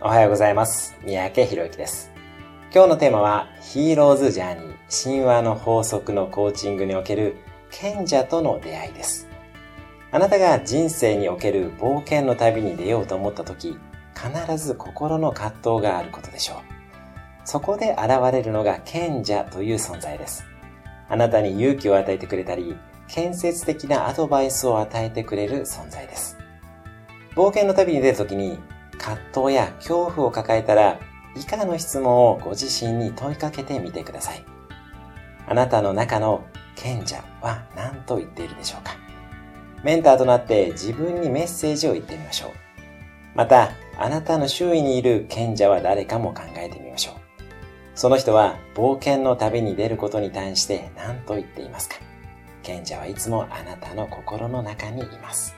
おはようございます。三宅博之です。今日のテーマは、ヒーローズジャーニー、神話の法則のコーチングにおける賢者との出会いです。あなたが人生における冒険の旅に出ようと思った時、必ず心の葛藤があることでしょう。そこで現れるのが賢者という存在です。あなたに勇気を与えてくれたり、建設的なアドバイスを与えてくれる存在です。冒険の旅に出るときに葛藤や恐怖を抱えたら、以下の質問をご自身に問いかけてみてください。あなたの中の賢者は何と言っているでしょうかメンターとなって自分にメッセージを言ってみましょう。また、あなたの周囲にいる賢者は誰かも考えてみましょう。その人は冒険の旅に出ることに対して何と言っていますか賢者はいつもあなたの心の中にいます。